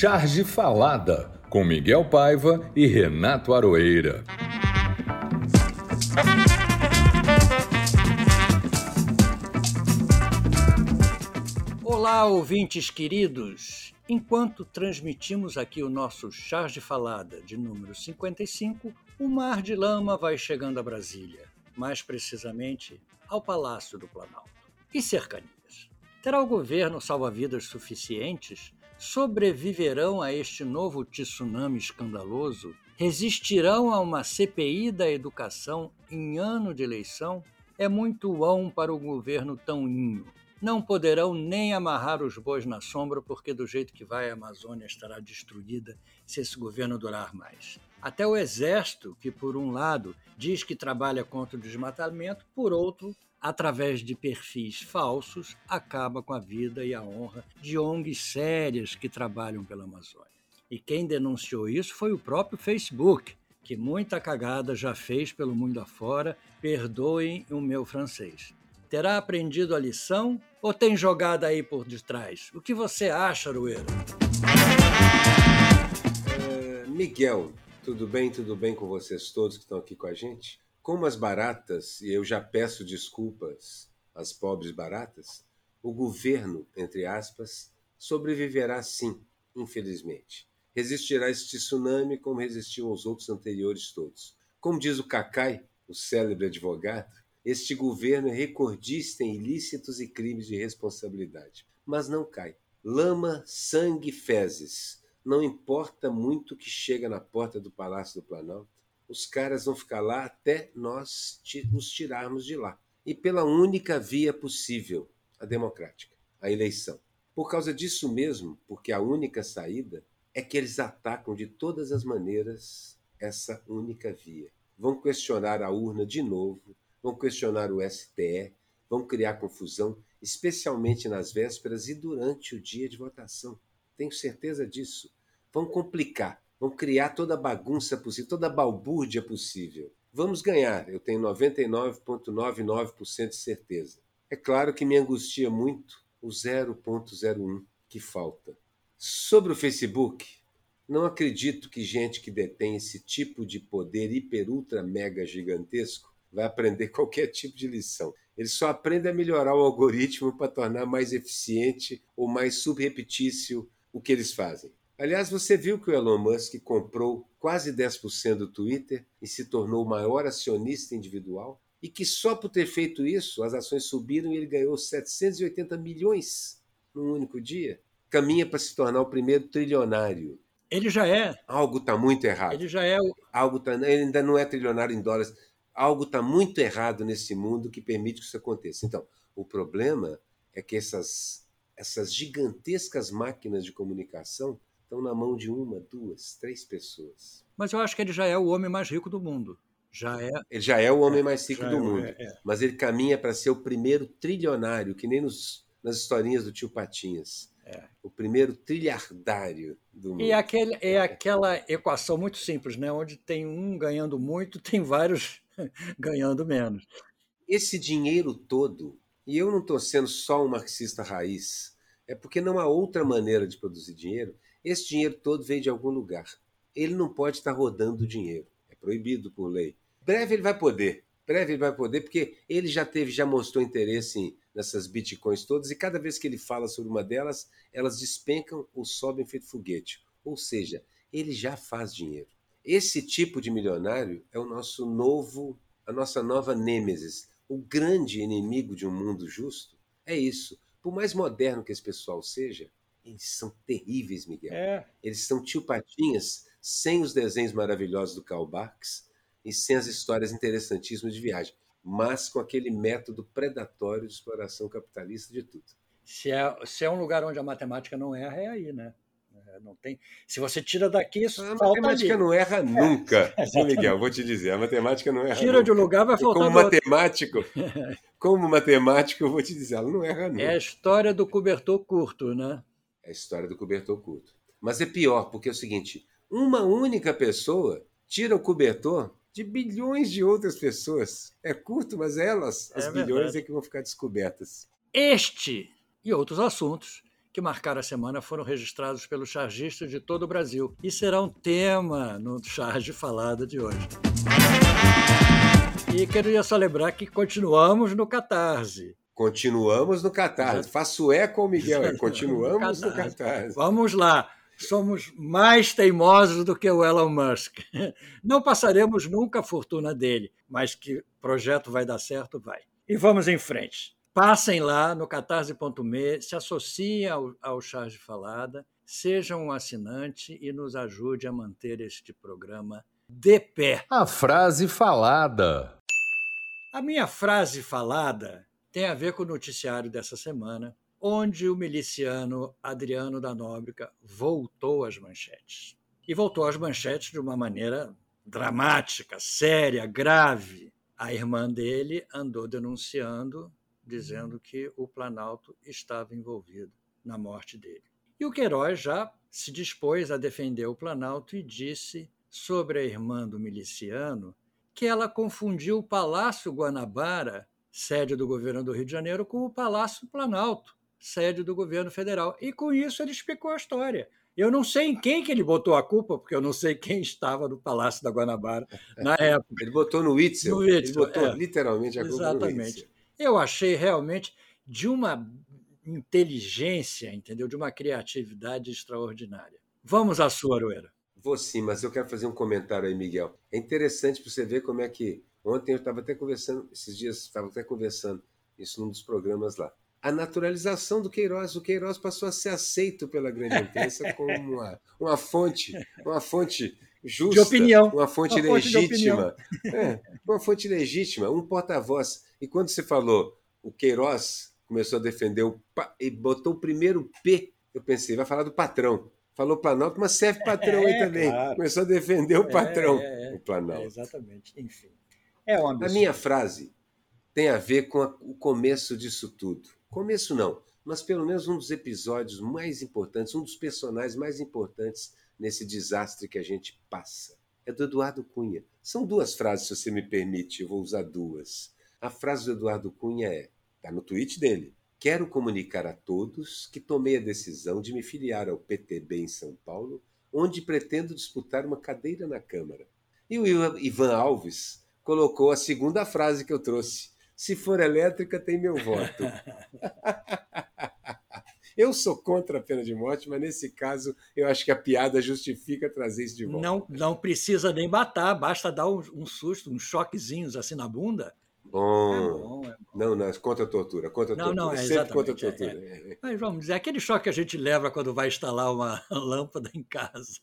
Charge Falada, com Miguel Paiva e Renato Aroeira. Olá, ouvintes queridos! Enquanto transmitimos aqui o nosso Charge Falada de número 55, o mar de lama vai chegando a Brasília, mais precisamente ao Palácio do Planalto e cercanias. Terá o governo salva-vidas suficientes? Sobreviverão a este novo tsunami escandaloso? Resistirão a uma CPI da educação em ano de eleição? É muito bom para o governo tão inho. Não poderão nem amarrar os bois na sombra, porque do jeito que vai a Amazônia estará destruída se esse governo durar mais. Até o Exército, que por um lado diz que trabalha contra o desmatamento, por outro através de perfis falsos, acaba com a vida e a honra de ONGs sérias que trabalham pela Amazônia. E quem denunciou isso foi o próprio Facebook, que muita cagada já fez pelo mundo afora, perdoem o meu francês. Terá aprendido a lição ou tem jogada aí por detrás? O que você acha, Arueira? É, Miguel, tudo bem? Tudo bem com vocês todos que estão aqui com a gente? Como as baratas, e eu já peço desculpas às pobres baratas, o governo, entre aspas, sobreviverá sim, infelizmente. Resistirá a este tsunami como resistiu aos outros anteriores todos. Como diz o Cacai, o célebre advogado, este governo é recordista em ilícitos e crimes de responsabilidade. Mas não cai. Lama, sangue, fezes. Não importa muito o que chega na porta do Palácio do Planalto os caras vão ficar lá até nós nos tirarmos de lá. E pela única via possível, a democrática, a eleição. Por causa disso mesmo, porque a única saída é que eles atacam de todas as maneiras essa única via. Vão questionar a urna de novo, vão questionar o STE, vão criar confusão, especialmente nas vésperas e durante o dia de votação. Tenho certeza disso. Vão complicar Vão criar toda a bagunça possível, toda a balbúrdia possível. Vamos ganhar, eu tenho 99,99% de certeza. É claro que me angustia muito o 0,01 que falta. Sobre o Facebook, não acredito que gente que detém esse tipo de poder hiper, ultra, mega gigantesco vai aprender qualquer tipo de lição. Ele só aprende a melhorar o algoritmo para tornar mais eficiente ou mais subrepetício o que eles fazem. Aliás, você viu que o Elon Musk comprou quase 10% do Twitter e se tornou o maior acionista individual? E que só por ter feito isso, as ações subiram e ele ganhou 780 milhões num único dia? Caminha para se tornar o primeiro trilionário. Ele já é. Algo está muito errado. Ele já é. O... Algo tá, ele ainda não é trilionário em dólares. Algo está muito errado nesse mundo que permite que isso aconteça. Então, o problema é que essas, essas gigantescas máquinas de comunicação estão na mão de uma, duas, três pessoas. Mas eu acho que ele já é o homem mais rico do mundo. Já é. Ele já é o homem mais rico do é, mundo. É, é. Mas ele caminha para ser o primeiro trilionário, que nem nos, nas historinhas do tio Patinhas. É. O primeiro trilhardário do mundo. E aquele, é aquela equação muito simples, né? onde tem um ganhando muito, tem vários ganhando menos. Esse dinheiro todo, e eu não estou sendo só um marxista raiz, é porque não há outra maneira de produzir dinheiro esse dinheiro todo veio de algum lugar. Ele não pode estar rodando dinheiro. É proibido por lei. Breve ele vai poder. Breve ele vai poder, porque ele já teve, já mostrou interesse nessas bitcoins todas, e cada vez que ele fala sobre uma delas, elas despencam ou sobem feito foguete. Ou seja, ele já faz dinheiro. Esse tipo de milionário é o nosso novo, a nossa nova nêmesis. O grande inimigo de um mundo justo é isso. Por mais moderno que esse pessoal seja, eles são terríveis, Miguel. É. Eles são tio Patinhas sem os desenhos maravilhosos do Karl Barks e sem as histórias interessantíssimas de viagem, mas com aquele método predatório de exploração capitalista de tudo. Se é, se é um lugar onde a matemática não erra, é aí, né? É, não tem. Se você tira daqui, isso a matemática ali. não erra nunca, é, Miguel. Vou te dizer, a matemática não erra. Tira nunca. de um lugar, vai faltar. Como matemático, como matemático, eu vou te dizer, ela não erra nunca. É a história do cobertor curto, né? A história do cobertor oculto. Mas é pior, porque é o seguinte: uma única pessoa tira o cobertor de bilhões de outras pessoas. É curto, mas elas, as é bilhões, é que vão ficar descobertas. Este e outros assuntos que marcaram a semana foram registrados pelos chargistas de todo o Brasil e serão tema no Charge Falada de hoje. E queria só lembrar que continuamos no Catarse. Continuamos no Catarse. Faço eco ao Miguel, continuamos no Catarse. no Catarse. Vamos lá somos mais teimosos do que o Elon Musk. Não passaremos nunca a fortuna dele, mas que o projeto vai dar certo, vai. E vamos em frente. Passem lá no catarse.me, se associem ao, ao Charge Falada, sejam um assinante e nos ajude a manter este programa de pé. A frase falada. A minha frase falada tem a ver com o noticiário dessa semana, onde o miliciano Adriano da Nóbrega voltou às manchetes. E voltou às manchetes de uma maneira dramática, séria, grave. A irmã dele andou denunciando, dizendo que o Planalto estava envolvido na morte dele. E o Queiroz já se dispôs a defender o Planalto e disse sobre a irmã do miliciano que ela confundiu o Palácio Guanabara, sede do governo do Rio de Janeiro, com o Palácio Planalto sede do governo federal. E com isso ele explicou a história. Eu não sei em quem que ele botou a culpa, porque eu não sei quem estava no Palácio da Guanabara na época. Ele botou no Witzel. No Witzel ele botou é. literalmente a culpa Exatamente. no Witzel. Eu achei realmente de uma inteligência, entendeu? De uma criatividade extraordinária. Vamos à sua, Aroeira. Vou sim, mas eu quero fazer um comentário aí, Miguel. É interessante para você ver como é que. Ontem eu estava até conversando, esses dias estava até conversando isso num dos programas lá a naturalização do Queiroz. O Queiroz passou a ser aceito pela grande imprensa como uma, uma fonte, uma fonte justa, de opinião. uma fonte uma legítima, fonte é, uma fonte legítima, um porta-voz. E quando você falou o Queiroz começou a defender o e botou o primeiro P, eu pensei, vai falar do patrão. Falou Planalto, mas serve patrão é, aí também. Claro. Começou a defender o é, patrão, é, é, o Planalto. exatamente. Enfim. É a minha frase tem a ver com a, o começo disso tudo. Começo não, mas pelo menos um dos episódios mais importantes, um dos personagens mais importantes nesse desastre que a gente passa. É do Eduardo Cunha. São duas frases, se você me permite, eu vou usar duas. A frase do Eduardo Cunha é: está no tweet dele. Quero comunicar a todos que tomei a decisão de me filiar ao PTB em São Paulo, onde pretendo disputar uma cadeira na Câmara. E o Ivan Alves colocou a segunda frase que eu trouxe. Se for elétrica, tem meu voto. Eu sou contra a pena de morte, mas nesse caso eu acho que a piada justifica trazer isso de volta. Não, não precisa nem matar, basta dar um, um susto, uns choquezinhos assim na bunda. Bom. É bom, é bom. Não, não, contra a tortura. Contra a não, tortura. Não, é Sempre contra a é, tortura. É, é. Mas vamos dizer, aquele choque que a gente leva quando vai instalar uma lâmpada em casa.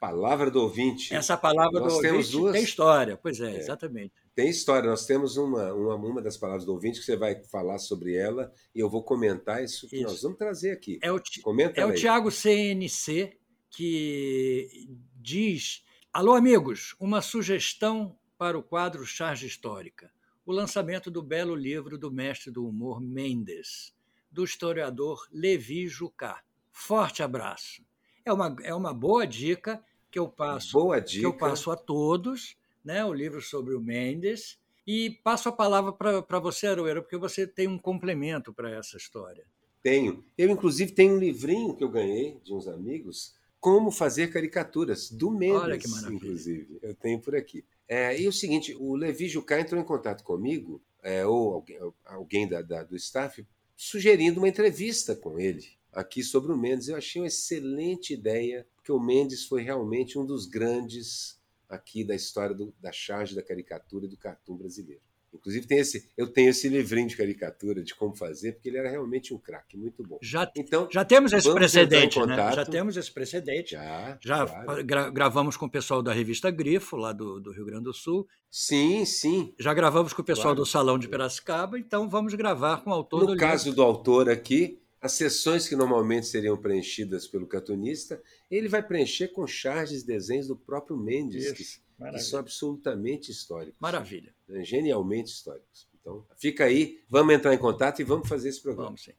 Palavra do ouvinte. Essa palavra Nós do ouvinte duas... tem história, pois é, é, exatamente. Tem história. Nós temos uma, uma, uma das palavras do ouvinte que você vai falar sobre ela e eu vou comentar isso que isso. nós vamos trazer aqui. É o, Comenta é o Tiago CNC que diz: Alô, amigos, uma sugestão para o quadro Charge Histórica. O lançamento do belo livro do mestre do humor Mendes, do historiador Levi Jucá. Forte abraço. É uma, é uma boa dica que eu passo, boa dica. que eu passo a todos, né? O livro sobre o Mendes. E passo a palavra para você, Aroeira, porque você tem um complemento para essa história. Tenho. Eu, inclusive, tenho um livrinho que eu ganhei de uns amigos, Como Fazer Caricaturas, do Mendes, Olha que maravilha. inclusive. Eu tenho por aqui. É, e o seguinte, o Levi Jucá entrou em contato comigo, é, ou alguém, alguém da, da, do staff, sugerindo uma entrevista com ele aqui sobre o Mendes. Eu achei uma excelente ideia, porque o Mendes foi realmente um dos grandes aqui da história do, da charge da caricatura e do cartoon brasileiro. Inclusive tem esse, eu tenho esse livrinho de caricatura de como fazer, porque ele era realmente um craque, muito bom. Já, então, já temos esse precedente, né? Já temos esse precedente. Já, já claro. gra gravamos com o pessoal da revista Grifo, lá do, do, Rio Grande do Sul. Sim, sim. Já gravamos com o pessoal claro. do Salão de Piracicaba, então vamos gravar com o autor no do livro. Caso do autor aqui, as sessões que normalmente seriam preenchidas pelo cartunista, ele vai preencher com charges, desenhos do próprio Mendes, Isso, que, que, são absolutamente históricos. Maravilha. Né, genialmente históricos. Então, fica aí, vamos entrar em contato e vamos fazer esse programa. Vamos sim.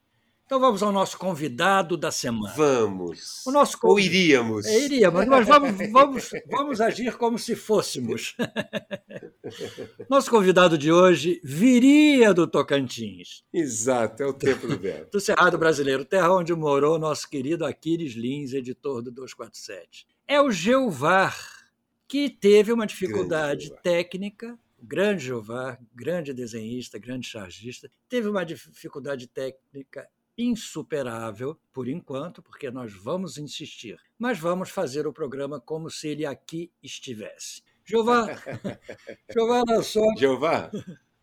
Então vamos ao nosso convidado da semana. Vamos. O nosso Ou iríamos. É, iríamos, mas vamos, vamos, vamos agir como se fôssemos. Nosso convidado de hoje viria do Tocantins. Exato, é o tempo do verbo. Do Cerrado Brasileiro, terra onde morou nosso querido Aquiles Lins, editor do 247. É o Geovar, que teve uma dificuldade técnica grande Jeová, grande desenhista, grande chargista, teve uma dificuldade técnica insuperável, por enquanto, porque nós vamos insistir. Mas vamos fazer o programa como se ele aqui estivesse. Jeová, Jeová lançou. Jeová,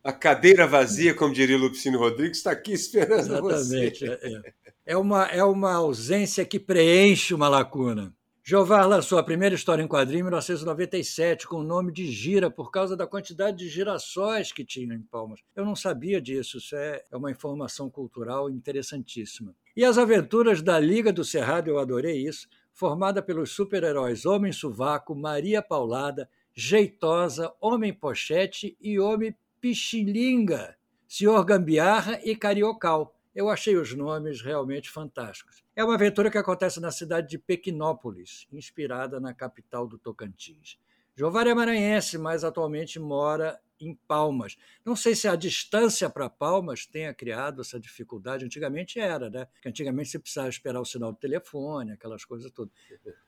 a cadeira vazia, como diria Lupicino Rodrigues, está aqui esperando Exatamente, você. É, é. é, uma, é uma ausência que preenche uma lacuna. Jovar lançou a primeira história em quadrinho em 1997 com o nome de Gira, por causa da quantidade de girassóis que tinha em Palmas. Eu não sabia disso, isso é, é uma informação cultural interessantíssima. E as aventuras da Liga do Cerrado, eu adorei isso, formada pelos super-heróis Homem Suvaco, Maria Paulada, Jeitosa, Homem Pochete e Homem Pichilinga, Senhor Gambiarra e Cariocal. Eu achei os nomes realmente fantásticos. É uma aventura que acontece na cidade de Pequinópolis, inspirada na capital do Tocantins. Jovar é maranhense, mas atualmente mora em Palmas. Não sei se a distância para Palmas tenha criado essa dificuldade. Antigamente era, né? Porque antigamente você precisava esperar o sinal do telefone, aquelas coisas todas.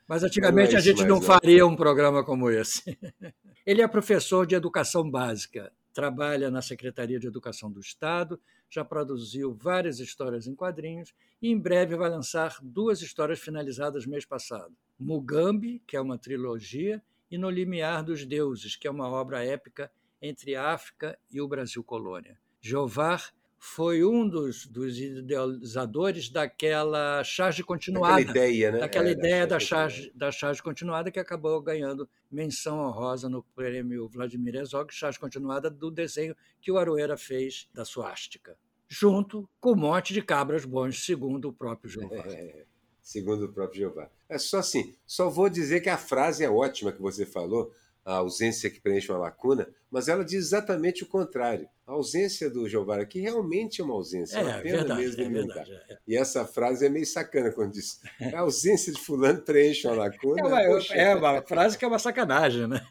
Mas antigamente é a gente não faria um programa como esse. Ele é professor de educação básica, trabalha na Secretaria de Educação do Estado, já produziu várias histórias em quadrinhos e em breve vai lançar duas histórias finalizadas mês passado: Mugambi, que é uma trilogia, e No Limiar dos Deuses, que é uma obra épica entre a África e o Brasil colônia. Jovar foi um dos, dos idealizadores daquela charge continuada. Daquela ideia, né? Daquela é, ideia da charge, da charge continuada que acabou ganhando menção honrosa no prêmio Vladimir Herzog, charge continuada do desenho que o Aroeira fez da suástica, junto com um monte de cabras bons, segundo o próprio Jeová. É, segundo o próprio Jeová. É só assim, só vou dizer que a frase é ótima que você falou, a ausência que preenche uma lacuna, mas ela diz exatamente o contrário. A ausência do Jeová aqui realmente é uma ausência, é, uma pena verdade, mesmo é verdade, é. E essa frase é meio sacana quando diz a ausência de fulano preenche uma lacuna. É uma, é uma frase que é uma sacanagem, né?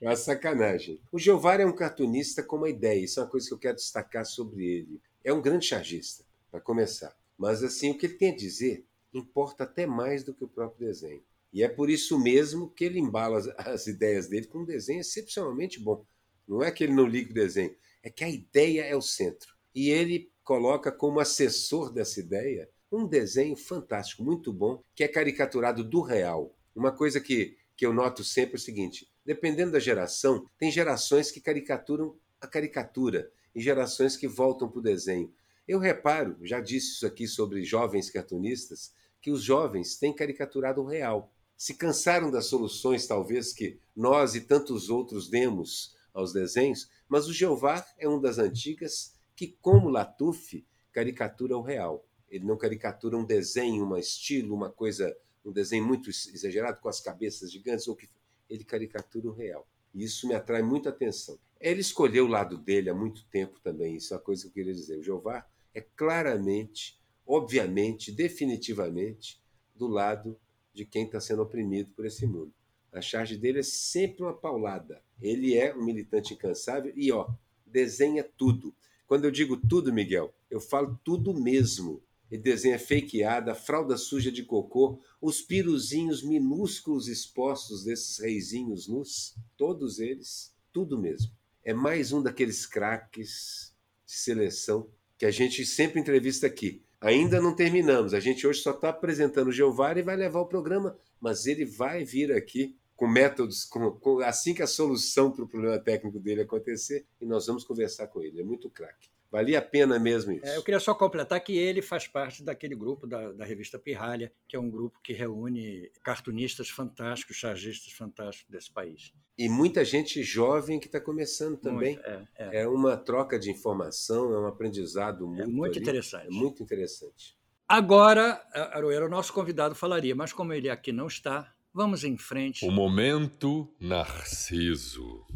É uma sacanagem. O Jeová é um cartunista com uma ideia, isso é uma coisa que eu quero destacar sobre ele. É um grande chargista, para começar. Mas assim, o que ele tem a dizer importa até mais do que o próprio desenho. E é por isso mesmo que ele embala as, as ideias dele com um desenho excepcionalmente bom. Não é que ele não liga o desenho, é que a ideia é o centro. E ele coloca como assessor dessa ideia um desenho fantástico, muito bom, que é caricaturado do real. Uma coisa que, que eu noto sempre é o seguinte: dependendo da geração, tem gerações que caricaturam a caricatura e gerações que voltam para o desenho. Eu reparo, já disse isso aqui sobre jovens cartunistas, que os jovens têm caricaturado o real se cansaram das soluções, talvez, que nós e tantos outros demos aos desenhos, mas o Jeová é um das antigas que, como Latuf, caricatura o real. Ele não caricatura um desenho, um estilo, uma coisa, um desenho muito exagerado com as cabeças gigantes, ou que ele caricatura o real. E isso me atrai muita atenção. Ele escolheu o lado dele há muito tempo também, isso é uma coisa que eu queria dizer. O Jeová é claramente, obviamente, definitivamente do lado de quem está sendo oprimido por esse mundo. A charge dele é sempre uma paulada. Ele é um militante incansável e, ó, desenha tudo. Quando eu digo tudo, Miguel, eu falo tudo mesmo. Ele desenha fakeada, fralda suja de cocô, os piruzinhos minúsculos expostos desses reizinhos nus, todos eles, tudo mesmo. É mais um daqueles craques de seleção que a gente sempre entrevista aqui. Ainda não terminamos. A gente hoje só está apresentando o Jeová e vai levar o programa, mas ele vai vir aqui com métodos, com, com, assim que a solução para o problema técnico dele acontecer, e nós vamos conversar com ele. É muito craque. Valia a pena mesmo isso. É, eu queria só completar que ele faz parte daquele grupo da, da revista Pirralha, que é um grupo que reúne cartunistas fantásticos, chargistas fantásticos desse país. E muita gente jovem que está começando também. Muito, é, é. é, uma troca de informação, é um aprendizado muito, é muito interessante. É muito interessante. Agora, Aroeira, o nosso convidado falaria, mas como ele aqui não está, vamos em frente. O momento Narciso.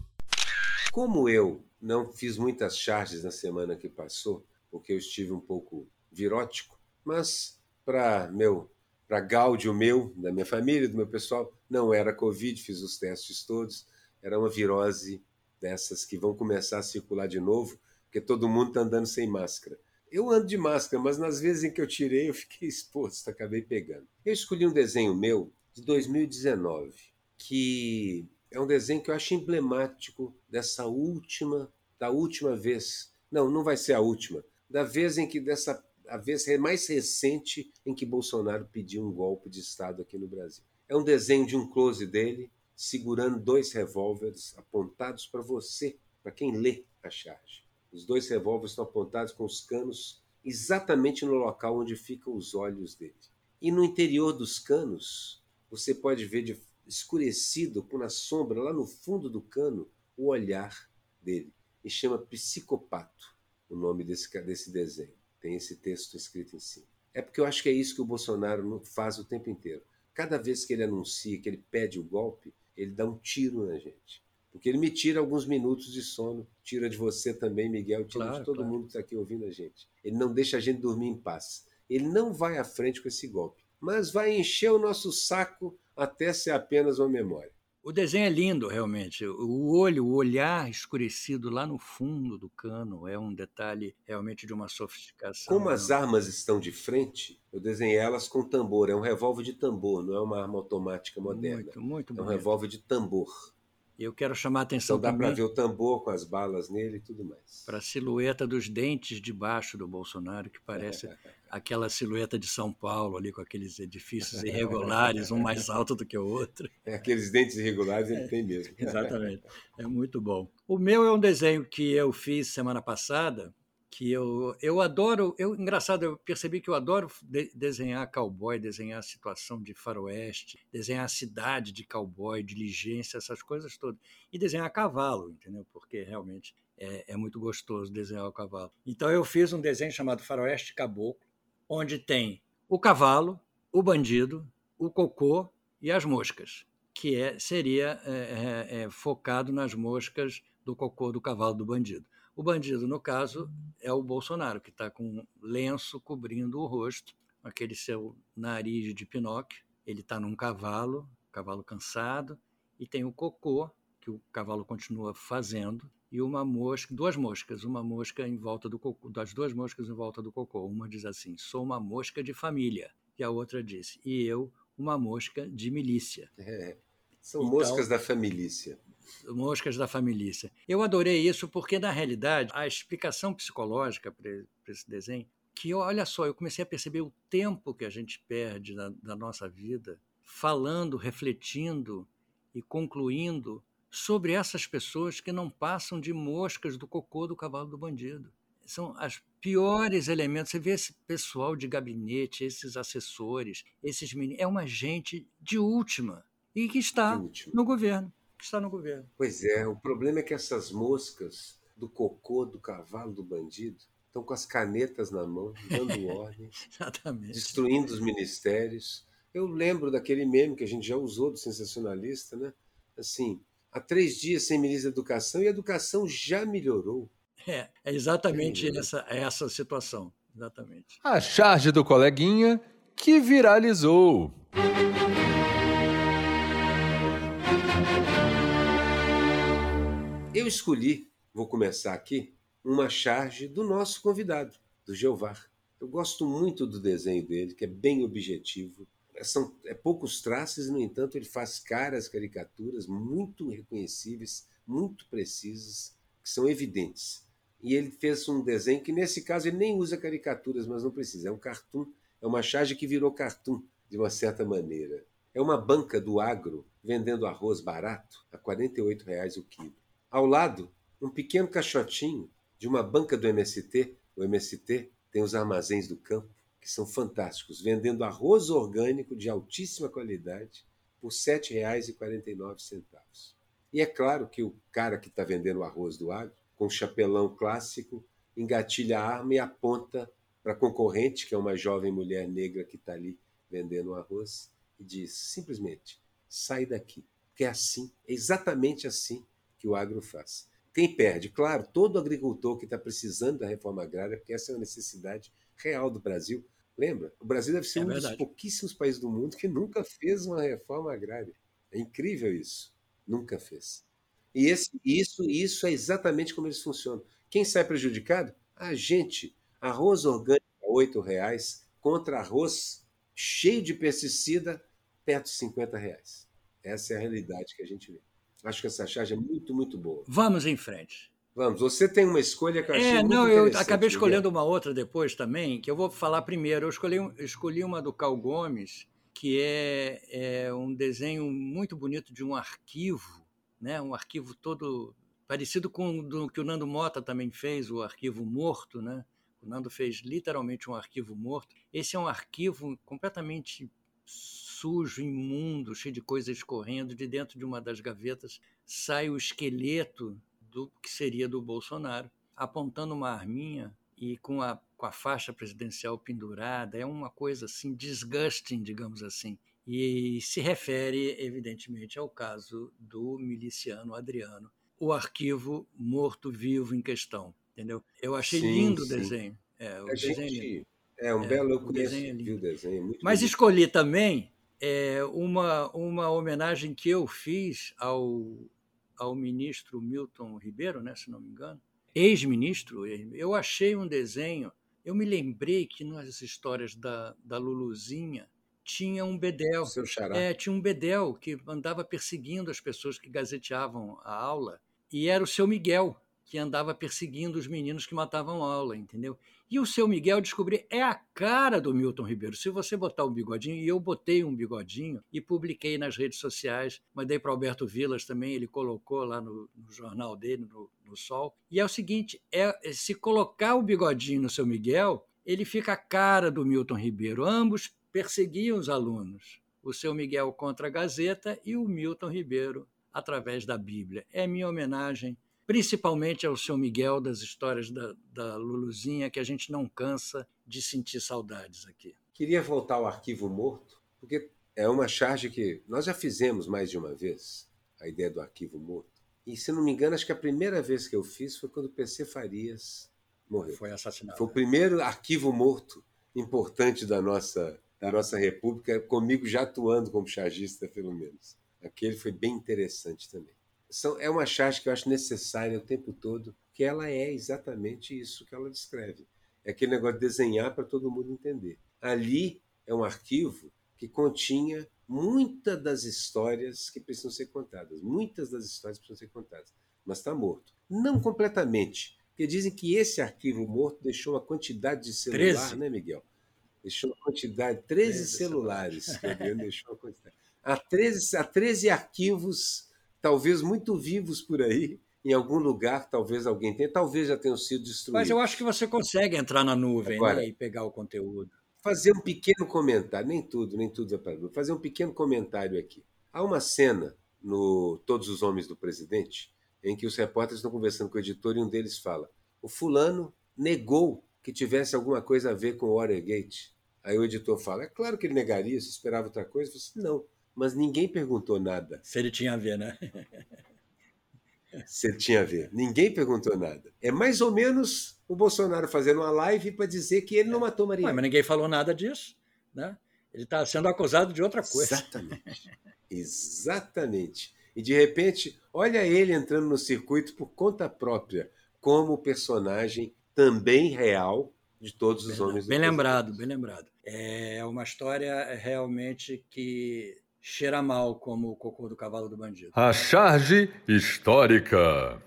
Como eu não fiz muitas charges na semana que passou, porque eu estive um pouco virótico, Mas, para meu, para gáudio meu, da minha família, do meu pessoal, não era Covid, fiz os testes todos, era uma virose dessas que vão começar a circular de novo, porque todo mundo está andando sem máscara. Eu ando de máscara, mas nas vezes em que eu tirei, eu fiquei exposto, acabei pegando. Eu escolhi um desenho meu de 2019, que é um desenho que eu acho emblemático dessa última, da última vez. Não, não vai ser a última. Da vez em que dessa a vez mais recente em que Bolsonaro pediu um golpe de Estado aqui no Brasil. É um desenho de um close dele segurando dois revólveres apontados para você, para quem lê a charge. Os dois revólveres estão apontados com os canos exatamente no local onde ficam os olhos dele. E no interior dos canos, você pode ver de escurecido, com na sombra, lá no fundo do cano, o olhar dele. E chama Psicopato o nome desse, desse desenho. Tem esse texto escrito em cima. É porque eu acho que é isso que o Bolsonaro faz o tempo inteiro. Cada vez que ele anuncia, que ele pede o golpe, ele dá um tiro na gente. Porque ele me tira alguns minutos de sono, tira de você também, Miguel, tira claro, de todo claro. mundo que está aqui ouvindo a gente. Ele não deixa a gente dormir em paz. Ele não vai à frente com esse golpe, mas vai encher o nosso saco até ser apenas uma memória. O desenho é lindo, realmente. O olho, o olhar escurecido lá no fundo do cano é um detalhe realmente de uma sofisticação. Como as armas estão de frente, eu desenhei elas com tambor. É um revólver de tambor, não é uma arma automática moderna. Muito, muito É um revólver de tambor. Eu quero chamar a atenção então dá para ver o tambor com as balas nele e tudo mais. Para a silhueta dos dentes de baixo do Bolsonaro, que parece aquela silhueta de São Paulo ali com aqueles edifícios irregulares, um mais alto do que o outro. É, aqueles dentes irregulares ele tem mesmo. Exatamente. É muito bom. O meu é um desenho que eu fiz semana passada, que eu, eu adoro. Eu, engraçado, eu percebi que eu adoro de, desenhar cowboy, desenhar a situação de faroeste, desenhar a cidade de cowboy, diligência, essas coisas todas. E desenhar cavalo, entendeu? Porque realmente é, é muito gostoso desenhar o cavalo. Então eu fiz um desenho chamado Faroeste Caboclo, onde tem o cavalo, o bandido, o cocô e as moscas, que é, seria é, é, é focado nas moscas do cocô do cavalo do bandido. O bandido, no caso, é o Bolsonaro, que está com um lenço cobrindo o rosto, aquele seu nariz de Pinóquio. Ele está num cavalo, cavalo cansado, e tem o cocô, que o cavalo continua fazendo, e uma mosca, duas moscas, uma mosca em volta do cocô, das duas moscas em volta do cocô. Uma diz assim: "Sou uma mosca de família", e a outra diz: "E eu, uma mosca de milícia". É, são então, moscas da família moscas da família. Eu adorei isso porque, na realidade, a explicação psicológica para esse desenho, que olha só, eu comecei a perceber o tempo que a gente perde na, na nossa vida falando, refletindo e concluindo sobre essas pessoas que não passam de moscas do cocô do cavalo do bandido. São os piores elementos. Você vê esse pessoal de gabinete, esses assessores, esses meninos. É uma gente de última e que está no governo que está no governo. Pois é, o problema é que essas moscas do cocô, do cavalo, do bandido, estão com as canetas na mão, dando ordens, destruindo os ministérios. Eu lembro daquele meme que a gente já usou do sensacionalista, né? Assim, há três dias sem ministro da Educação e a educação já melhorou. É, é exatamente é essa, essa situação. Exatamente. A charge do coleguinha que viralizou. Eu escolhi, vou começar aqui, uma charge do nosso convidado, do Geovar. Eu gosto muito do desenho dele, que é bem objetivo. São é poucos traços no entanto, ele faz caras, caricaturas muito reconhecíveis, muito precisas, que são evidentes. E ele fez um desenho que, nesse caso, ele nem usa caricaturas, mas não precisa. É um cartoon, é uma charge que virou cartoon, de uma certa maneira. É uma banca do agro vendendo arroz barato a 48 reais o quilo. Ao lado, um pequeno caixotinho de uma banca do MST. O MST tem os armazéns do campo, que são fantásticos, vendendo arroz orgânico de altíssima qualidade por R$ 7,49. E é claro que o cara que está vendendo o arroz do agro, com o chapelão clássico, engatilha a arma e aponta para a concorrente, que é uma jovem mulher negra que está ali vendendo o arroz, e diz simplesmente: sai daqui. Que é assim, é exatamente assim que o agro faz. Quem perde? Claro, todo agricultor que está precisando da reforma agrária, porque essa é uma necessidade real do Brasil. Lembra? O Brasil deve ser é um verdade. dos pouquíssimos países do mundo que nunca fez uma reforma agrária. É incrível isso. Nunca fez. E esse, isso, isso é exatamente como eles funcionam. Quem sai prejudicado? A gente. Arroz orgânico a R$ reais contra arroz cheio de pesticida perto de 50 reais. Essa é a realidade que a gente vê. Acho que essa charge é muito, muito boa. Vamos em frente. Vamos, você tem uma escolha que eu achei É, não, eu acabei escolhendo uma outra depois também, que eu vou falar primeiro. Eu escolhi, escolhi uma do Cal Gomes, que é, é um desenho muito bonito de um arquivo, né? um arquivo todo parecido com o que o Nando Mota também fez, o arquivo morto, né? O Nando fez literalmente um arquivo morto. Esse é um arquivo completamente sujo, imundo, cheio de coisas escorrendo. De dentro de uma das gavetas sai o esqueleto do que seria do Bolsonaro, apontando uma arminha e com a, com a faixa presidencial pendurada. É uma coisa assim, disgusting, digamos assim. E se refere, evidentemente, ao caso do miliciano Adriano, o arquivo morto-vivo em questão. Entendeu? Eu achei sim, lindo sim. o desenho. É, o a desenho é gente, é um é, belo, conheço, desenho é desenho. Mas escolhi também é, uma, uma homenagem que eu fiz ao ao ministro Milton Ribeiro, né, se não me engano, ex-ministro, eu achei um desenho. Eu me lembrei que nas histórias da, da Luluzinha tinha um bedel. Seu xará. É, tinha um bedel que andava perseguindo as pessoas que gazeteavam a aula, e era o seu Miguel, que andava perseguindo os meninos que matavam a aula, entendeu? E o seu Miguel descobri é a cara do Milton Ribeiro. Se você botar um bigodinho, e eu botei um bigodinho e publiquei nas redes sociais, mandei para Alberto Vilas também, ele colocou lá no, no jornal dele, no, no, Sol. E é o seguinte: é, se colocar o bigodinho no seu Miguel, ele fica a cara do Milton Ribeiro. Ambos perseguiam os alunos. O seu Miguel contra a Gazeta e o Milton Ribeiro através da Bíblia. É minha homenagem principalmente ao seu Miguel das histórias da, da Luluzinha, que a gente não cansa de sentir saudades aqui. Queria voltar ao arquivo morto, porque é uma charge que nós já fizemos mais de uma vez, a ideia do arquivo morto. E, se não me engano, acho que a primeira vez que eu fiz foi quando o PC Farias morreu. Foi assassinado. Foi o primeiro arquivo morto importante da nossa, da nossa república, comigo já atuando como chargista, pelo menos. Aquele foi bem interessante também são, é uma charge que eu acho necessária o tempo todo, que ela é exatamente isso que ela descreve. É aquele negócio de desenhar para todo mundo entender. Ali é um arquivo que continha muitas das histórias que precisam ser contadas. Muitas das histórias precisam ser contadas. Mas está morto. Não completamente. Porque dizem que esse arquivo morto deixou uma quantidade de celular, 13. né, Miguel? Deixou uma quantidade, 13, 13 celulares. celulares. deixou uma quantidade. Há 13, há 13 arquivos talvez muito vivos por aí, em algum lugar, talvez alguém tenha, talvez já tenham sido destruídos. Mas eu acho que você consegue entrar na nuvem Agora, né, e pegar o conteúdo. Fazer um pequeno comentário, nem tudo, nem tudo é para fazer um pequeno comentário aqui. Há uma cena no Todos os Homens do Presidente em que os repórteres estão conversando com o editor e um deles fala: o fulano negou que tivesse alguma coisa a ver com o Watergate. Aí o editor fala: é claro que ele negaria, se esperava outra coisa. Eu disse, não, mas ninguém perguntou nada. Se ele tinha a ver, né? Se ele tinha a ver. Ninguém perguntou nada. É mais ou menos o Bolsonaro fazendo uma live para dizer que ele não matou Maria. Ué, mas ninguém falou nada disso. Né? Ele está sendo acusado de outra coisa. Exatamente. Exatamente. E de repente, olha ele entrando no circuito por conta própria, como personagem também real de todos os bem, homens do Bem lembrado, bem lembrado. É uma história realmente que cheira mal como o cocô do cavalo do bandido. A charge histórica.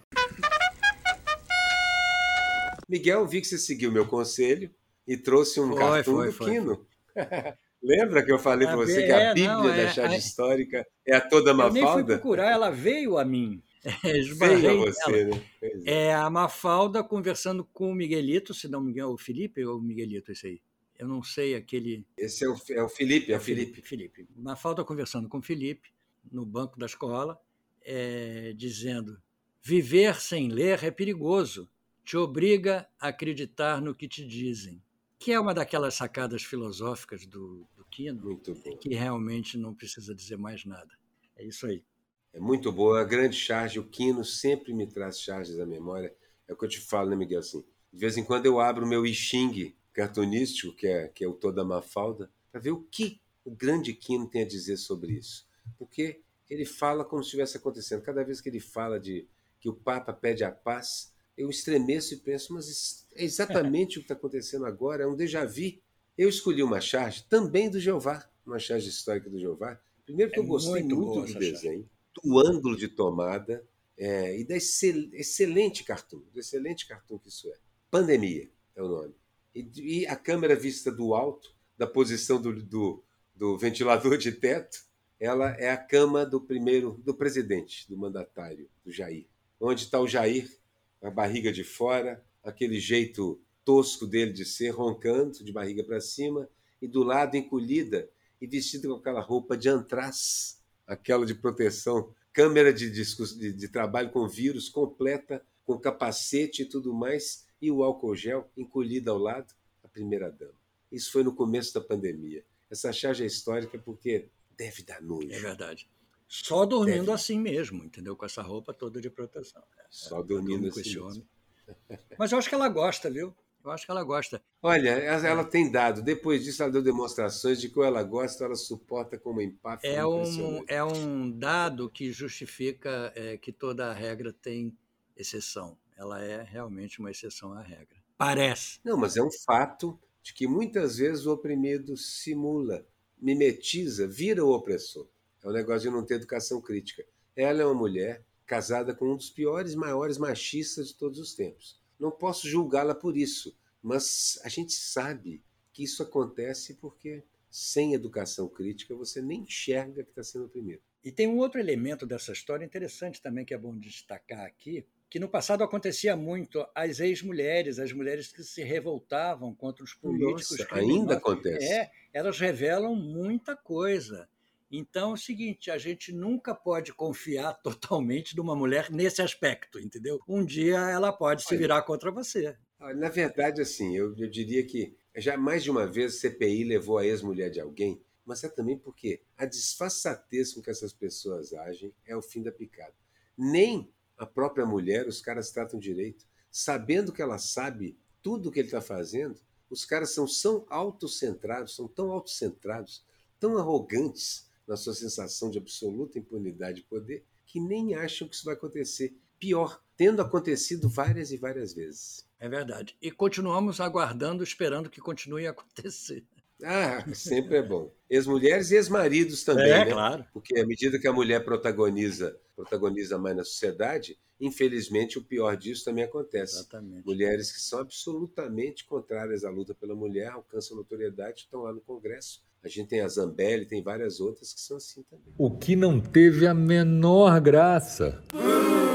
Miguel, vi que você seguiu meu conselho e trouxe um foi, cartoon foi, do foi, Quino. Lembra que eu falei para você que a Bíblia não, é, da charge histórica é a toda Mafalda? Eu nem fui procurar, ela veio a mim. veio a você, né? É. é a Mafalda conversando com o Miguelito, se não me engano, o Felipe ou o Miguelito, esse aí eu não sei aquele. Esse é o, é o Felipe, é o Felipe. Felipe. Na falta conversando com o Felipe, no banco da escola, é, dizendo: viver sem ler é perigoso, te obriga a acreditar no que te dizem. Que é uma daquelas sacadas filosóficas do, do Quino, que realmente não precisa dizer mais nada. É isso aí. É muito boa, a grande charge. O Quino sempre me traz charges à memória. É o que eu te falo, né, Miguel? Assim, de vez em quando eu abro o meu I Ching cartunístico, que é, que é o Toda Mafalda, para ver o que o grande Quino tem a dizer sobre isso. Porque ele fala como se estivesse acontecendo. Cada vez que ele fala de que o Papa pede a paz, eu estremeço e penso, mas é exatamente o que está acontecendo agora, é um déjà vu. Eu escolhi uma charge também do Jeová, uma charge histórica do Jeová. Primeiro que é eu gostei muito, muito do desenho, charge. do ângulo de tomada é, e da excel, excelente cartoon, do excelente cartoon que isso é. Pandemia é o nome. E, e a câmera vista do alto, da posição do, do, do ventilador de teto, ela é a cama do primeiro, do presidente, do mandatário, do Jair. Onde está o Jair, a barriga de fora, aquele jeito tosco dele de ser, roncando, de barriga para cima, e do lado encolhida e vestida com aquela roupa de antraz, aquela de proteção, câmera de, de, de trabalho com vírus completa, com capacete e tudo mais, e o álcool gel encolhida ao lado, a primeira dama. Isso foi no começo da pandemia. Essa charge é histórica porque deve dar nojo. É verdade. Só dormindo deve. assim mesmo, entendeu? Com essa roupa toda de proteção. Só dormindo assim. Mesmo. Homem. Mas eu acho que ela gosta, viu? Eu acho que ela gosta. Olha, ela tem dado. Depois disso, ela deu demonstrações de que ela gosta, ela suporta como empáfia. É um, é um dado que justifica é, que toda regra tem exceção. Ela é realmente uma exceção à regra. Parece. Não, mas é um fato de que muitas vezes o oprimido simula, mimetiza, vira o opressor. É o um negócio de não ter educação crítica. Ela é uma mulher casada com um dos piores, maiores machistas de todos os tempos. Não posso julgá-la por isso, mas a gente sabe que isso acontece porque sem educação crítica você nem enxerga que está sendo oprimido. E tem um outro elemento dessa história interessante também que é bom destacar aqui, que no passado acontecia muito as ex-mulheres, as mulheres que se revoltavam contra os políticos. Nossa, ainda acontece. É, elas revelam muita coisa. Então é o seguinte, a gente nunca pode confiar totalmente numa mulher nesse aspecto, entendeu? Um dia ela pode se virar contra você. Na verdade, assim, eu, eu diria que já mais de uma vez a CPI levou a ex-mulher de alguém, mas é também porque a disfarçatez com que essas pessoas agem é o fim da picada. Nem a própria mulher os caras tratam direito, sabendo que ela sabe tudo o que ele está fazendo, os caras são tão autocentrados, são tão autocentrados, tão arrogantes, na sua sensação de absoluta impunidade e poder, que nem acham que isso vai acontecer. Pior, tendo acontecido várias e várias vezes. É verdade. E continuamos aguardando, esperando que continue a acontecer. Ah, sempre é bom. Ex-mulheres e ex-maridos também, é, né? claro. Porque à medida que a mulher protagoniza, protagoniza mais na sociedade, infelizmente o pior disso também acontece. Exatamente. Mulheres que são absolutamente contrárias à luta pela mulher, alcançam notoriedade, estão lá no Congresso, a gente tem a Zambelli, tem várias outras que são assim também. O que não teve a menor graça. É,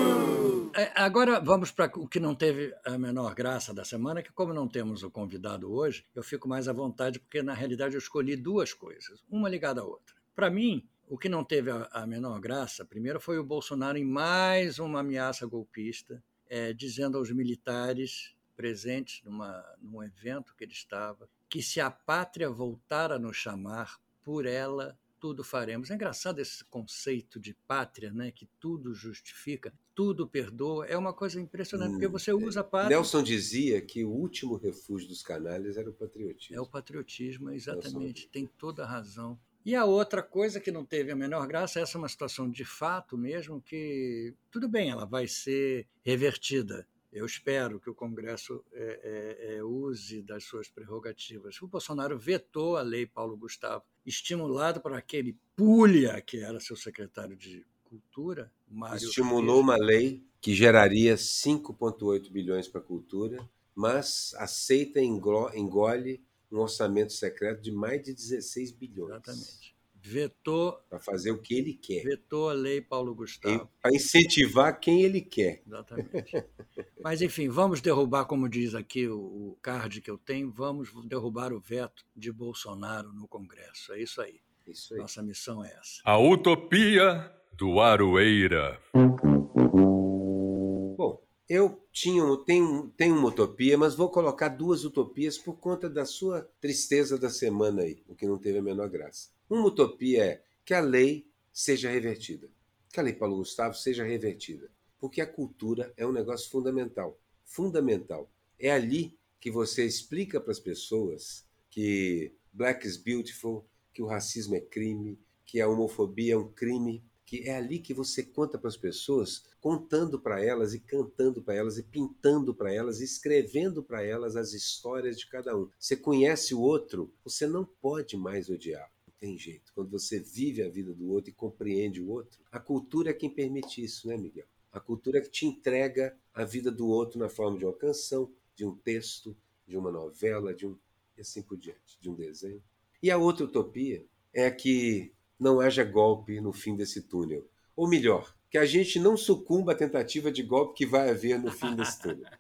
agora vamos para o que não teve a menor graça da semana, que como não temos o convidado hoje, eu fico mais à vontade, porque na realidade eu escolhi duas coisas, uma ligada à outra. Para mim, o que não teve a, a, menor graça, primeiro, foi o Bolsonaro em mais uma ameaça golpista, é, dizendo aos militares presentes numa, num evento que ele estava, que se a pátria voltar a nos chamar, por ela tudo faremos. É engraçado esse conceito de pátria, né? que tudo justifica, tudo perdoa. É uma coisa impressionante, hum, porque você usa a pátria. Nelson dizia que o último refúgio dos canalhas era o patriotismo. É o patriotismo, exatamente. Tem toda a razão. E a outra coisa que não teve a menor graça, essa é uma situação de fato mesmo, que tudo bem, ela vai ser revertida. Eu espero que o Congresso é, é, é, use das suas prerrogativas. O Bolsonaro vetou a lei Paulo Gustavo, estimulado por aquele Pulha, que era seu secretário de Cultura, Mário Estimulou uma lei que geraria 5,8 bilhões para a cultura, mas aceita e engole um orçamento secreto de mais de 16 bilhões. Exatamente vetou para fazer o que ele quer. Vetou a lei Paulo Gustavo. Para incentivar quem ele quer. Exatamente. Mas enfim, vamos derrubar, como diz aqui o, o card que eu tenho, vamos derrubar o veto de Bolsonaro no Congresso. É isso aí. Isso aí. Nossa missão é essa. A utopia do Aroeira. Bom, eu tinha, tenho, tenho uma utopia, mas vou colocar duas utopias por conta da sua tristeza da semana aí, o que não teve a menor graça. Uma utopia é que a lei seja revertida, que a lei Paulo Gustavo seja revertida, porque a cultura é um negócio fundamental, fundamental. É ali que você explica para as pessoas que black is beautiful, que o racismo é crime, que a homofobia é um crime, que é ali que você conta para as pessoas, contando para elas e cantando para elas e pintando para elas, e escrevendo para elas as histórias de cada um. Você conhece o outro, você não pode mais odiar. Tem jeito. Quando você vive a vida do outro e compreende o outro, a cultura é quem permite isso, né, Miguel? A cultura é que te entrega a vida do outro na forma de uma canção, de um texto, de uma novela, de um e assim por diante, de um desenho. E a outra utopia é que não haja golpe no fim desse túnel. Ou melhor, que a gente não sucumba à tentativa de golpe que vai haver no fim desse túnel.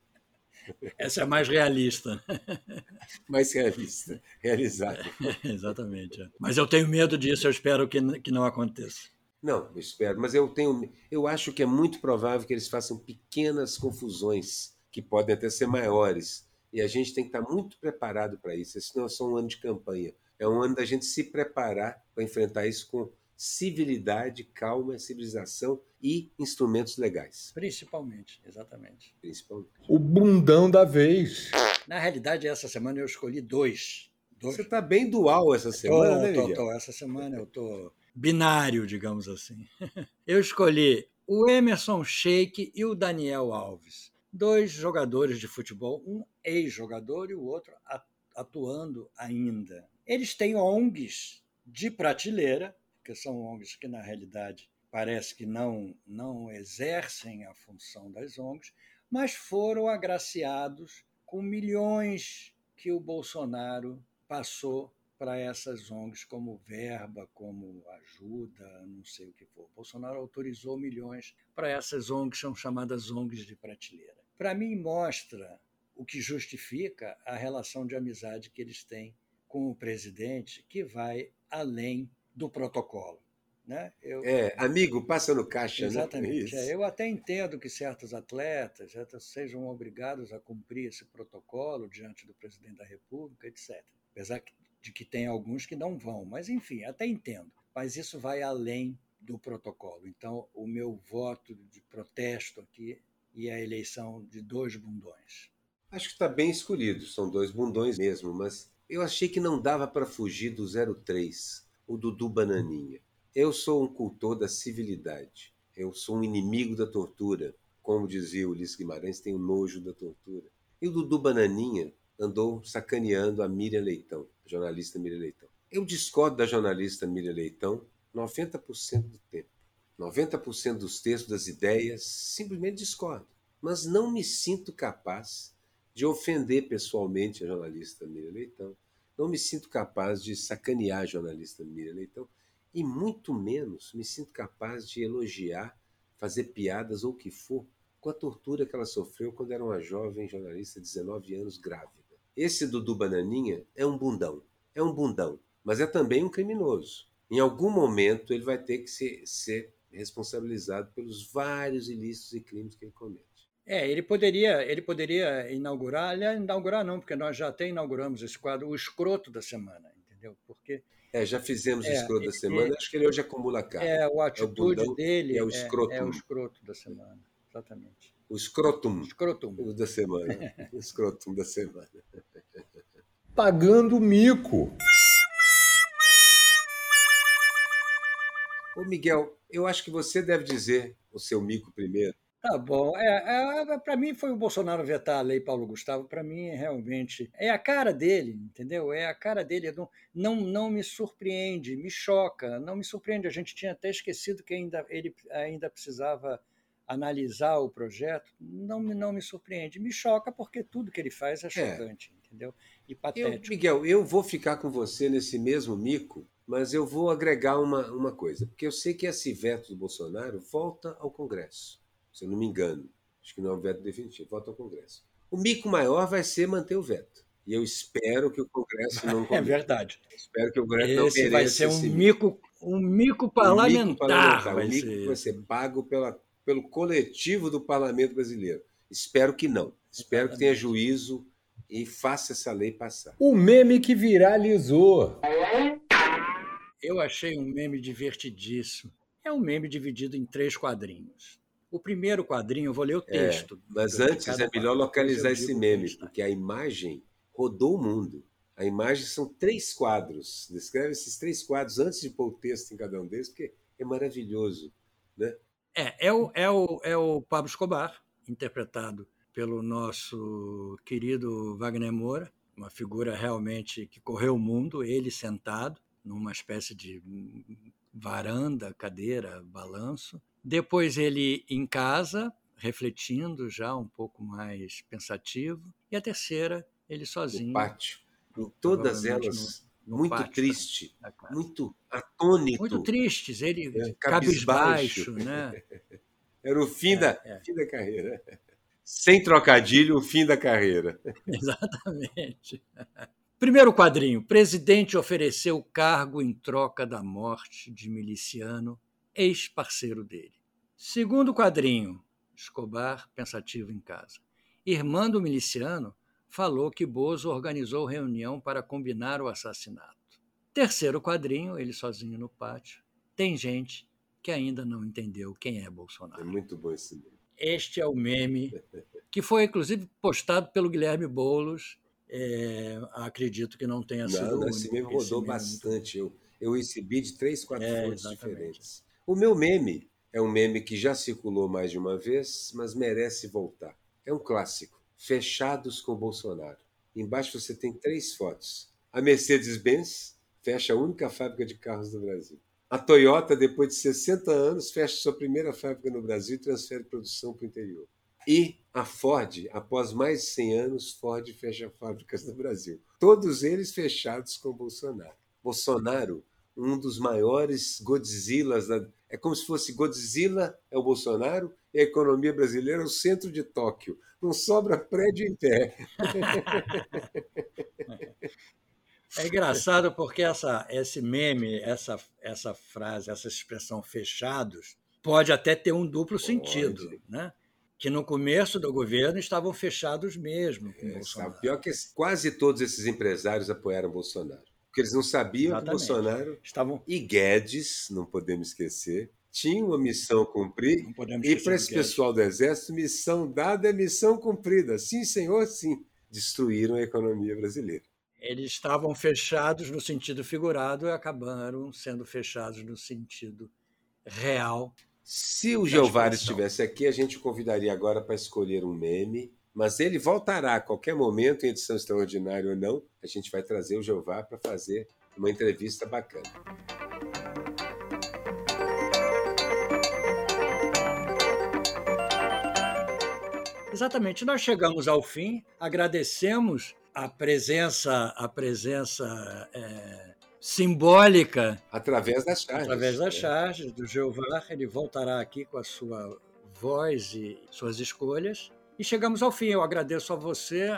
Essa é mais realista. mais realista, realizada. Exatamente. É. Mas eu tenho medo disso, eu espero que, que não aconteça. Não, eu espero, mas eu tenho, eu acho que é muito provável que eles façam pequenas confusões que podem até ser maiores. E a gente tem que estar muito preparado para isso. Esse não é só um ano de campanha, é um ano da gente se preparar para enfrentar isso com civilidade, calma, civilização e instrumentos legais. Principalmente, exatamente. Principalmente. O bundão da vez. Na realidade, essa semana eu escolhi dois. dois. Você está bem dual essa semana, tô, né, tô, tô, Essa semana eu estou binário, digamos assim. Eu escolhi o Emerson Sheik e o Daniel Alves. Dois jogadores de futebol, um ex-jogador e o outro atuando ainda. Eles têm ONGs de prateleira, que são ONGs que, na realidade, parece que não, não exercem a função das ONGs, mas foram agraciados com milhões que o Bolsonaro passou para essas ONGs como verba, como ajuda, não sei o que for. O Bolsonaro autorizou milhões para essas ONGs, são chamadas ONGs de prateleira. Para mim, mostra o que justifica a relação de amizade que eles têm com o presidente, que vai além do protocolo. Né? Eu, é, amigo, passa no caixa, né? exatamente, né? É, eu até entendo que certos atletas sejam obrigados a cumprir esse protocolo diante do presidente da República, etc. Apesar de que tem alguns que não vão, mas enfim, até entendo. Mas isso vai além do protocolo. Então, o meu voto de protesto aqui e a eleição de dois bundões. Acho que está bem escolhido, são dois bundões mesmo, mas eu achei que não dava para fugir do 03, o Dudu Bananinha. Eu sou um cultor da civilidade, eu sou um inimigo da tortura, como dizia Ulisses Guimarães, tenho nojo da tortura. E o Dudu Bananinha andou sacaneando a Miriam Leitão, a jornalista Miriam Leitão. Eu discordo da jornalista Miriam Leitão 90% do tempo. 90% dos textos, das ideias, simplesmente discordo. Mas não me sinto capaz de ofender pessoalmente a jornalista Miriam Leitão. Não me sinto capaz de sacanear a jornalista Miriam Leitão. E muito menos me sinto capaz de elogiar, fazer piadas ou o que for com a tortura que ela sofreu quando era uma jovem jornalista de 19 anos grávida. Esse Dudu Bananinha é um bundão. É um bundão. Mas é também um criminoso. Em algum momento ele vai ter que ser, ser responsabilizado pelos vários ilícitos e crimes que ele comete. É, ele poderia, ele poderia inaugurar, aliás, inaugurar não, porque nós já até inauguramos esse quadro, o escroto da semana, entendeu? Porque é, já fizemos é, o escroto da semana, acho que ele hoje acumula cara. É, a atitude é o dele é o escroto. É, é, o escroto da semana, exatamente. O escrotum. Escrotum. Da semana. o escrotum da semana. Pagando mico. Ô Miguel, eu acho que você deve dizer o seu mico primeiro. Tá bom. É, é para mim foi o Bolsonaro vetar a lei Paulo Gustavo. Para mim, realmente, é a cara dele, entendeu? É a cara dele. Não, não, não me surpreende, me choca. Não me surpreende. A gente tinha até esquecido que ainda, ele ainda precisava analisar o projeto. Não, não me surpreende. Me choca porque tudo que ele faz é, é. chocante, é. entendeu? E patético. Eu, Miguel, eu vou ficar com você nesse mesmo mico mas eu vou agregar uma, uma coisa, porque eu sei que esse veto do Bolsonaro volta ao Congresso, se eu não me engano. Acho que não é um veto definitivo, volta ao Congresso. O mico maior vai ser manter o veto. E eu espero que o Congresso não. É verdade. Espero que o Congresso esse não vai ser um mico, um mico parlamentar. Um mico, parlamentar. Vai, um mico ser... vai ser pago pela, pelo coletivo do parlamento brasileiro. Espero que não. Espero Exatamente. que tenha juízo e faça essa lei passar. O meme que viralizou. Eu achei um meme divertidíssimo. É um meme dividido em três quadrinhos. O primeiro quadrinho, eu vou ler o é, texto. É, mas antes é melhor localizar esse meme, porque a imagem rodou o mundo. A imagem são três quadros. Descreve esses três quadros antes de pôr o texto em cada um deles, porque é maravilhoso. Né? É, é o, é, o, é o Pablo Escobar, interpretado pelo nosso querido Wagner Moura, uma figura realmente que correu o mundo, ele sentado numa espécie de varanda, cadeira, balanço. Depois ele em casa, refletindo já um pouco mais pensativo. E a terceira, ele sozinho. No pátio. Em todas elas, no, no muito pátio, triste, muito atônito. Muito tristes, ele é, cabisbaixo, né? Era o fim, é, da, é. fim da carreira. Sem trocadilho, o fim da carreira. Exatamente. Primeiro quadrinho: presidente ofereceu cargo em troca da morte de miliciano, ex-parceiro dele. Segundo quadrinho: Escobar pensativo em casa. Irmã do miliciano falou que Bozo organizou reunião para combinar o assassinato. Terceiro quadrinho: ele sozinho no pátio. Tem gente que ainda não entendeu quem é Bolsonaro. É muito bom esse meme. Este é o meme que foi inclusive postado pelo Guilherme Boulos. É, acredito que não tenha sido. Não, esse meme rodou esse bastante. Meme... Eu, eu recebi de três, quatro é, fontes diferentes. O meu meme é um meme que já circulou mais de uma vez, mas merece voltar. É um clássico. Fechados com Bolsonaro. Embaixo você tem três fotos. A Mercedes-Benz fecha a única fábrica de carros do Brasil. A Toyota, depois de 60 anos, fecha sua primeira fábrica no Brasil e transfere produção para o interior. E a Ford, após mais de 100 anos, Ford fecha fábricas no Brasil. Todos eles fechados com Bolsonaro. Bolsonaro, um dos maiores Godzillas. Da... É como se fosse Godzilla é o Bolsonaro e a economia brasileira é o centro de Tóquio. Não sobra prédio em pé. É engraçado porque essa, esse meme, essa, essa frase, essa expressão fechados, pode até ter um duplo pode. sentido, né? que no começo do governo estavam fechados mesmo com é, Bolsonaro. Pior que quase todos esses empresários apoiaram Bolsonaro. Porque eles não sabiam Exatamente. que Bolsonaro estavam... e Guedes, não podemos esquecer, tinham uma missão a cumprir. E para esse pessoal do Exército, missão dada é missão cumprida. Sim, senhor, sim. Destruíram a economia brasileira. Eles estavam fechados no sentido figurado e acabaram sendo fechados no sentido real. Se o Jeová estivesse aqui, a gente o convidaria agora para escolher um meme, mas ele voltará a qualquer momento, em edição extraordinária ou não. A gente vai trazer o Jeová para fazer uma entrevista bacana. Exatamente. Nós chegamos ao fim, agradecemos a presença, a presença é, simbólica. Através das charges. Através das é. charges do Jeová. Ele voltará aqui com a sua voz e suas escolhas. E chegamos ao fim. Eu agradeço a você,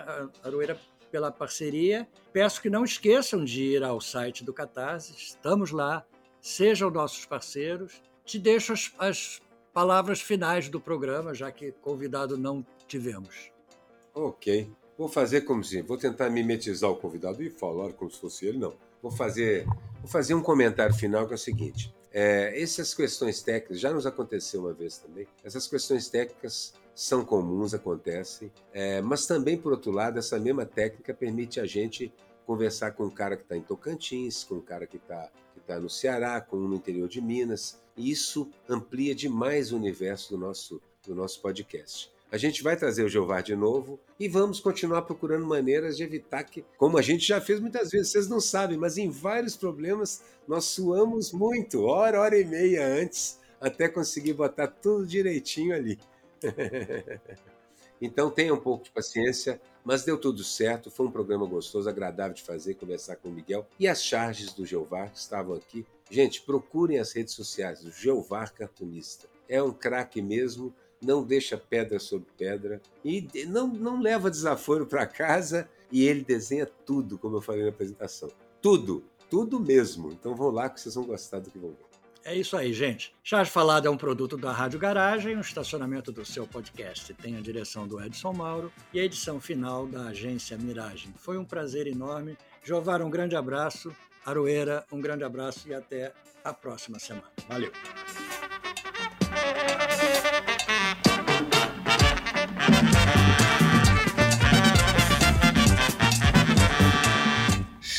Aroeira, pela parceria. Peço que não esqueçam de ir ao site do Catarse. Estamos lá. Sejam nossos parceiros. Te deixo as, as palavras finais do programa, já que convidado não tivemos. Ok. Vou fazer como se. Vou tentar mimetizar o convidado e falar como se fosse ele, não. Vou fazer, vou fazer um comentário final que é o seguinte. É, essas questões técnicas, já nos aconteceu uma vez também, essas questões técnicas são comuns, acontecem, é, mas também, por outro lado, essa mesma técnica permite a gente conversar com um cara que está em Tocantins, com um cara que está que tá no Ceará, com um no interior de Minas, e isso amplia demais o universo do nosso, do nosso podcast. A gente vai trazer o Jeová de novo e vamos continuar procurando maneiras de evitar que, como a gente já fez muitas vezes, vocês não sabem, mas em vários problemas nós suamos muito, hora, hora e meia antes, até conseguir botar tudo direitinho ali. então tenha um pouco de paciência, mas deu tudo certo. Foi um programa gostoso, agradável de fazer, conversar com o Miguel e as charges do Jeová que estavam aqui. Gente, procurem as redes sociais do Jeová Cartunista. É um craque mesmo não deixa pedra sobre pedra e não, não leva desaforo para casa e ele desenha tudo, como eu falei na apresentação. Tudo, tudo mesmo. Então vão lá que vocês vão gostar do que vão ver. É isso aí, gente. Charge Falado é um produto da Rádio Garagem, um estacionamento do seu podcast. Tem a direção do Edson Mauro e a edição final da agência Miragem. Foi um prazer enorme. Jovar, um grande abraço. Aroeira, um grande abraço e até a próxima semana. Valeu!